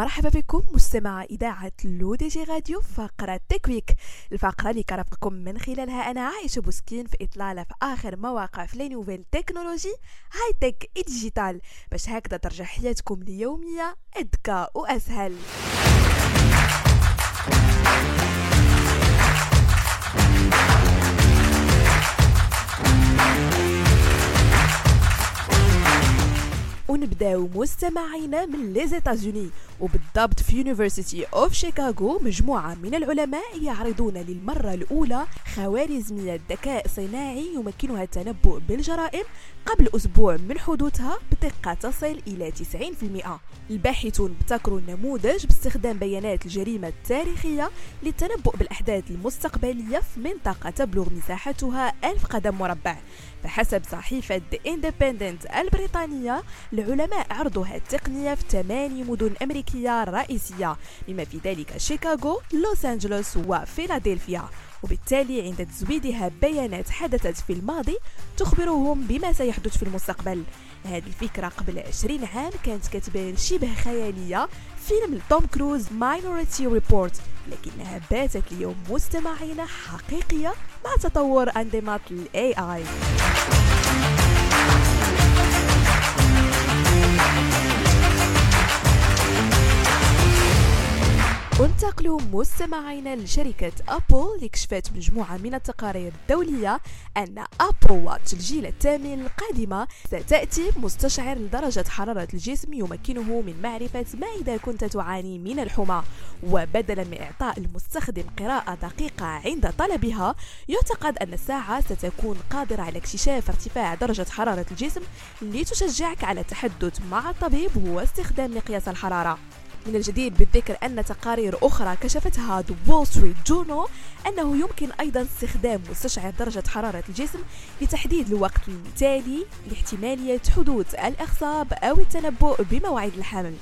مرحبا بكم مستمعي إذاعة L'ODJ Radio فقرة Tech Week الفقرة اللي كنرافقكم من خلالها أنا عايشة بوسكين في إطلالة في آخر ما وقع في les nouvelles technologies high-tech digital باش هكذا ترجع حياتكم اليومية أذكى وأسهل. ونبداو مستمعينا من les États-Unis وبالضبط في University of Chicago مجموعة من العلماء يعرضون للمرة الأولى خوارزمية ذكاء صناعي يمكنها التنبؤ بالجرائم قبل أسبوع من حدوثها بدقة تصل إلى 90% الباحثون ابتكروا النموذج باستخدام بيانات الجريمة التاريخية للتنبؤ بالأحداث المستقبلية في منطقة تبلغ مساحتها ألف قدم مربع. فحسب صحيفة The Independent البريطانية العلماء عرضوا هذه التقنية في ثماني مدن أمريكية رئيسية بما في ذلك شيكاغو، لوس أنجلوس وفيلادلفيا. وبالتالي عند تزويدها بيانات حدثت في الماضي تخبرهم بما سيحدث في المستقبل. هذه الفكرة قبل 20 عام كانت كتبان شبه خيالية فيلم توم كروز Minority Report لكنها باتت اليوم مستمعين حقيقية مع تطور أنظمة ال AI ونتقلوا مستمعينا لشركة أبل اللي كشفت مجموعة من التقارير الدولية أن أبل واتش الجيل الثامن القادمة ستأتي مستشعر لدرجة حرارة الجسم يمكنه من معرفة ما إذا كنت تعاني من الحمى. وبدلا من إعطاء المستخدم قراءة دقيقة عند طلبها يعتقد أن الساعة ستكون قادرة على اكتشاف ارتفاع درجة حرارة الجسم لتشجعك على التحدث مع الطبيب واستخدام مقياس الحرارة. من الجدير بالذكر أن تقارير أخرى كشفتها The Wall Street Journal أنه يمكن أيضا استخدام مستشعر درجة حرارة الجسم لتحديد الوقت المثالي لاحتمالية حدوث الإخصاب أو التنبؤ بمواعيد الحمل.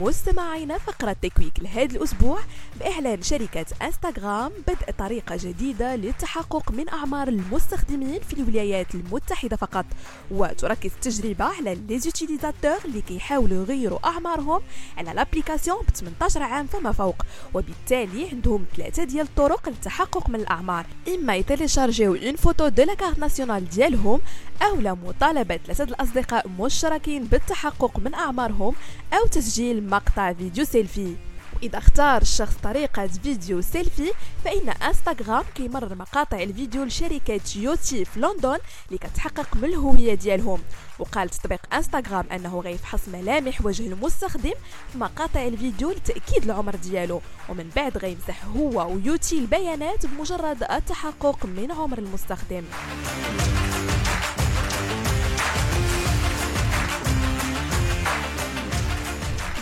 مستمعينا فقرة Tech Week لهذا الأسبوع بإعلان شركة إنستغرام بدء طريقة جديدة للتحقق من أعمار المستخدمين في الولايات المتحدة فقط. وتركز التجربة على les utilisateurs اللي كيحاولوا يغيروا أعمارهم على l'application ب 18 عام فما فوق. وبالتالي عندهم ثلاثة ديال الطرق للتحقق من الأعمار. إما ي télécharger و une photo de la carte nationale ديالهم أو مطالبة ثلاثة الأصدقاء مشتركين بالتحقق من أعمارهم أو تسجيل مقطع فيديو سيلفي. وإذا اختار الشخص طريقة فيديو سيلفي فإن إنستغرام كيمرر مقاطع الفيديو لشركة يوتي في لندن اللي كتحقق من الهوية ديالهم. وقال تطبيق إنستغرام أنه غيفحص ملامح وجه المستخدم في مقاطع الفيديو لتأكيد العمر ديالو. ومن بعد غيمسح هو ويوتي البيانات بمجرد التحقق من عمر المستخدم.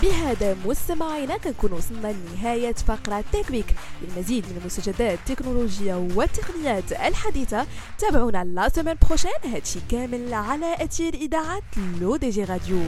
بهذا مستمعينا كنكون وصلنا لنهاية فقرة Tech Week للمزيد من المستجدات التكنولوجية والتقنيات الحديثة تابعونا la semaine prochaine. هادشي كامل على أثير إذاعة L'ODJ Radio.